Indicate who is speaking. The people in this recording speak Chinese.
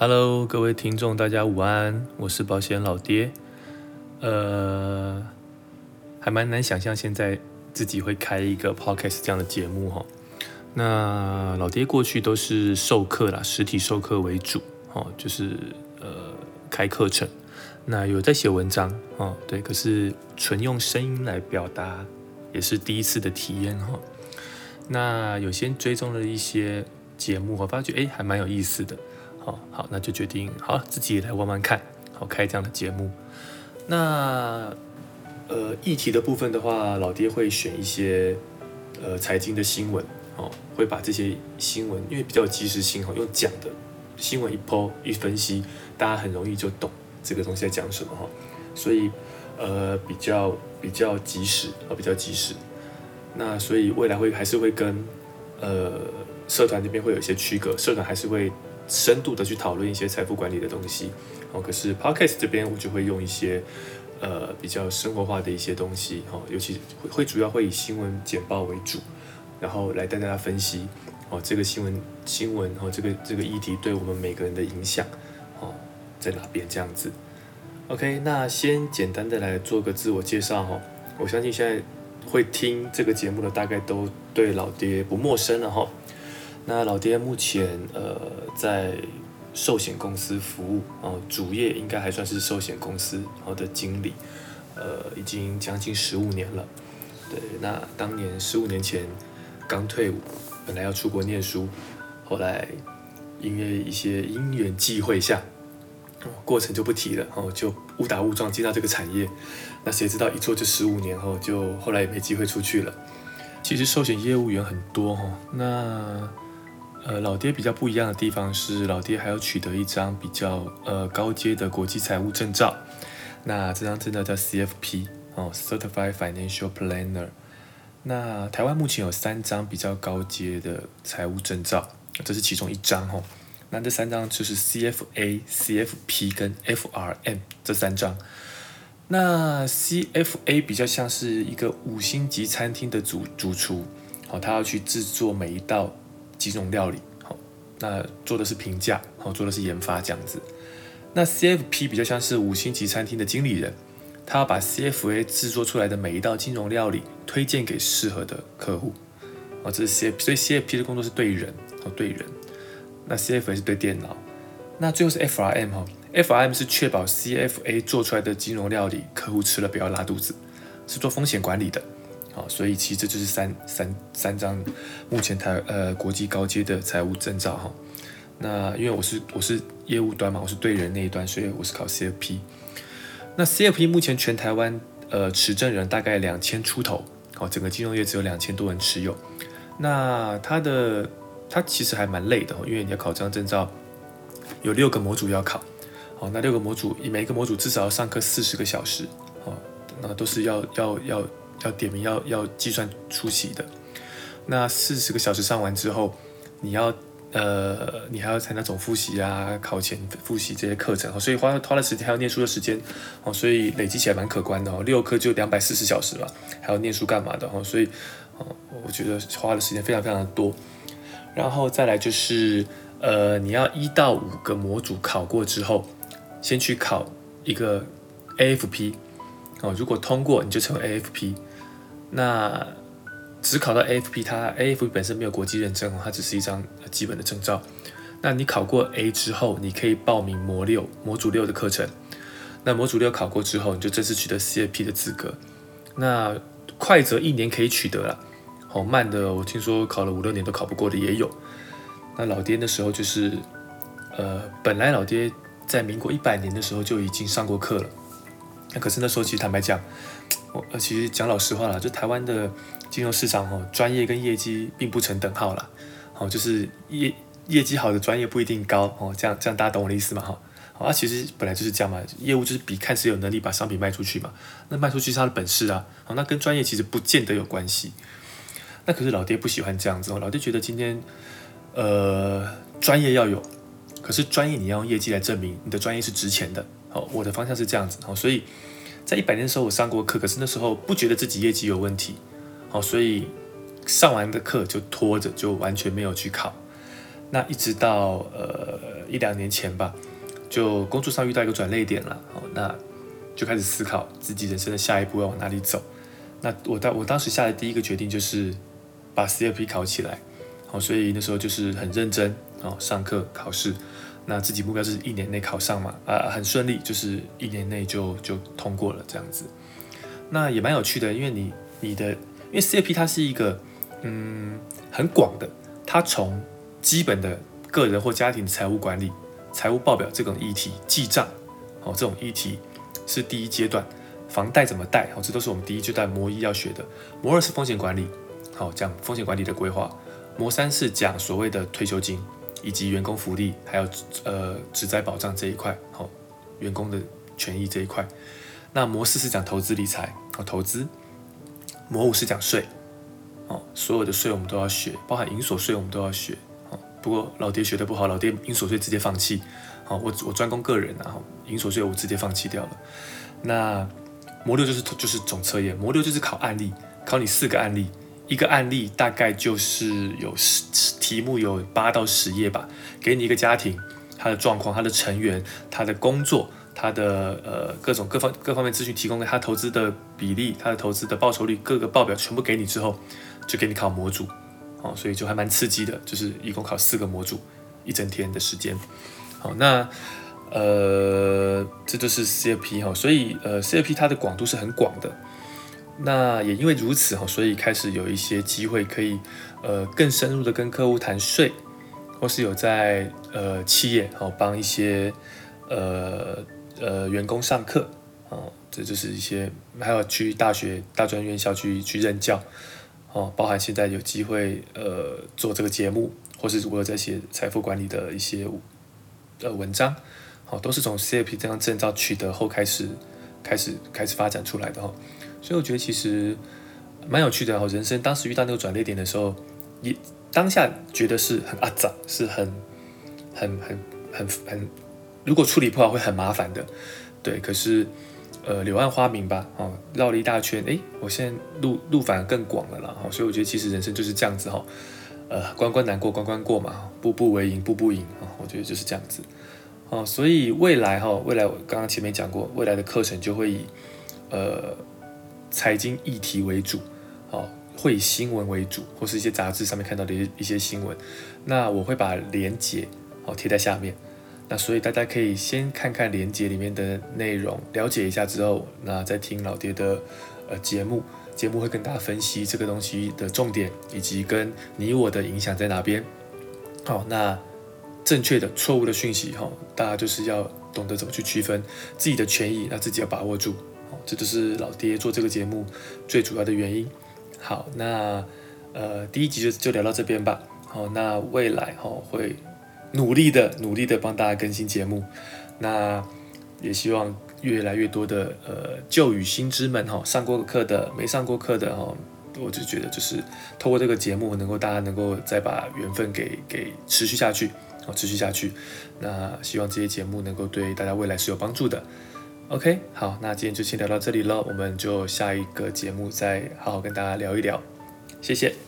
Speaker 1: Hello，各位听众，大家午安，我是保险老爹。呃，还蛮难想象现在自己会开一个 podcast 这样的节目哈。那老爹过去都是授课啦，实体授课为主，哦，就是呃开课程。那有在写文章，哦，对，可是纯用声音来表达也是第一次的体验哈。那有些追踪了一些节目，我发觉哎还蛮有意思的。好，那就决定好自己也来玩玩看，好开这样的节目。那呃议题的部分的话，老爹会选一些呃财经的新闻，哦，会把这些新闻，因为比较及时性，哦，用讲的新闻一剖一分析，大家很容易就懂这个东西在讲什么哈。所以呃比较比较及时，啊比较及时。那所以未来会还是会跟呃社团这边会有一些区隔，社团还是会。深度的去讨论一些财富管理的东西，哦，可是 podcast 这边我就会用一些呃比较生活化的一些东西，哈，尤其会会主要会以新闻简报为主，然后来带大家分析，哦，这个新闻新闻，哦，这个这个议题对我们每个人的影响，哦，在哪边这样子？OK，那先简单的来做个自我介绍，哈，我相信现在会听这个节目的大概都对老爹不陌生了，哈。那老爹目前呃在寿险公司服务哦，主业应该还算是寿险公司好的经理，呃，已经将近十五年了。对，那当年十五年前刚退伍，本来要出国念书，后来因为一些因缘际会下，过程就不提了，哦，就误打误撞进到这个产业。那谁知道一做就十五年后，就后来也没机会出去了。其实寿险业务员很多哈，那。呃，老爹比较不一样的地方是，老爹还要取得一张比较呃高阶的国际财务证照。那这张证照叫 CFP 哦，Certified Financial Planner。那台湾目前有三张比较高阶的财务证照，这是其中一张哦。那这三张就是 CFA、CFP 跟 FRM 这三张。那 CFA 比较像是一个五星级餐厅的主主厨，哦，他要去制作每一道。几种料理，好，那做的是评价，好，做的是研发这样子。那 CFP 比较像是五星级餐厅的经理人，他要把 CFA 制作出来的每一道金融料理推荐给适合的客户，哦，这是 CFP，所以 CFP 的工作是对人，哦，对人。那 CFA 是对电脑，那最后是 FRM 哈，FRM 是确保 CFA 做出来的金融料理客户吃了不要拉肚子，是做风险管理的。啊，所以其实这就是三三三张目前台呃国际高阶的财务证照哈。那因为我是我是业务端嘛，我是对人那一端，所以我是考 CFP。那 CFP 目前全台湾呃持证人大概两千出头，哦，整个金融业只有两千多人持有。那它的它其实还蛮累的，因为你要考这张证照，有六个模组要考。好，那六个模组每一个模组至少要上课四十个小时，哦，那都是要要要。要点名要要计算出席的，那四十个小时上完之后，你要呃你还要参加总复习啊，考前复习这些课程，所以花花了时间还要念书的时间哦，所以累积起来蛮可观的哦，六科就两百四十小时吧，还要念书干嘛的哦，所以哦我觉得花的时间非常非常的多，然后再来就是呃你要一到五个模组考过之后，先去考一个 AFP 哦，如果通过你就成为 AFP。那只考到 AFP，它 AFP 本身没有国际认证，它只是一张基本的证照。那你考过 A 之后，你可以报名模六模组六的课程。那模组六考过之后，你就正式取得 CFP 的资格。那快则一年可以取得了，好慢的我听说考了五六年都考不过的也有。那老爹那时候就是，呃，本来老爹在民国一百年的时候就已经上过课了。那可是那时候其实坦白讲。我呃，其实讲老实话啦，就台湾的金融市场哦，专业跟业绩并不成等号啦。哦，就是业业绩好的专业不一定高哦，这样这样大家懂我的意思吗？哈，好啊，其实本来就是这样嘛，业务就是比看谁有能力把商品卖出去嘛，那卖出去是他的本事啊，好，那跟专业其实不见得有关系。那可是老爹不喜欢这样子哦，老爹觉得今天呃专业要有，可是专业你要用业绩来证明你的专业是值钱的。好，我的方向是这样子，好，所以。在一百年的时候，我上过课，可是那时候不觉得自己业绩有问题，好，所以上完的课就拖着，就完全没有去考。那一直到呃一两年前吧，就工作上遇到一个转捩点了，哦，那就开始思考自己人生的下一步要往哪里走。那我当我当时下的第一个决定就是把 CFP 考起来，好，所以那时候就是很认真哦，上课考试。那自己目标是一年内考上嘛，啊，很顺利，就是一年内就就通过了这样子。那也蛮有趣的，因为你你的因为 CFP 它是一个嗯很广的，它从基本的个人或家庭财务管理、财务报表这种议题、记账哦这种议题是第一阶段，房贷怎么贷哦这都是我们第一阶段模一要学的。模二是风险管理，好讲风险管理的规划。模三是讲所谓的退休金。以及员工福利，还有呃职灾保障这一块，好，员工的权益这一块。那模式是讲投资理财，哦，投资。模五是讲税，哦，所有的税我们都要学，包含营所税我们都要学，哦。不过老爹学的不好，老爹营所税直接放弃，好，我我专攻个人啊，营所税我直接放弃掉了。那模六就是就是总测验，模六就是考案例，考你四个案例。一个案例大概就是有十题目，有八到十页吧。给你一个家庭，他的状况、他的成员、他的工作、他的呃各种各方各方面资讯提供给他投资的比例、他的投资的报酬率各个报表全部给你之后，就给你考模组，哦，所以就还蛮刺激的，就是一共考四个模组，一整天的时间。好，那呃这就是 CFP 哈，所以呃 CFP 它的广度是很广的。那也因为如此哈，所以开始有一些机会可以，呃，更深入的跟客户谈税，或是有在呃企业哦帮一些呃呃员工上课哦，这就是一些还有去大学大专院校去去任教哦，包含现在有机会呃做这个节目，或是如果在写财富管理的一些呃文章，好，都是从 CFP 这张证照取得后开始开始开始发展出来的哈。所以我觉得其实蛮有趣的哦。人生当时遇到那个转捩点的时候，也当下觉得是很阿杂，是很很很很很，如果处理不好会很麻烦的。对，可是呃柳暗花明吧，哦，绕了一大圈，哎，我现在路路反而更广了啦。哦，所以我觉得其实人生就是这样子哈，呃，关关难过关关过嘛，步步为营步步赢啊，我觉得就是这样子。哦，所以未来哈，未来我刚刚前面讲过，未来的课程就会以呃。财经议题为主，哦，会以新闻为主，或是一些杂志上面看到的一一些新闻，那我会把连接哦贴在下面，那所以大家可以先看看连接里面的内容，了解一下之后，那再听老爹的呃节目，节目会跟大家分析这个东西的重点，以及跟你我的影响在哪边，好，那正确的、错误的讯息，哈，大家就是要懂得怎么去区分自己的权益，那自己要把握住。这就是老爹做这个节目最主要的原因。好，那呃第一集就就聊到这边吧。好，那未来哈会努力的努力的帮大家更新节目。那也希望越来越多的呃旧与新知们哈上过课的没上过课的哈，我就觉得就是透过这个节目能够大家能够再把缘分给给持续下去，哦持续下去。那希望这些节目能够对大家未来是有帮助的。OK，好，那今天就先聊到这里了，我们就下一个节目再好好跟大家聊一聊，谢谢。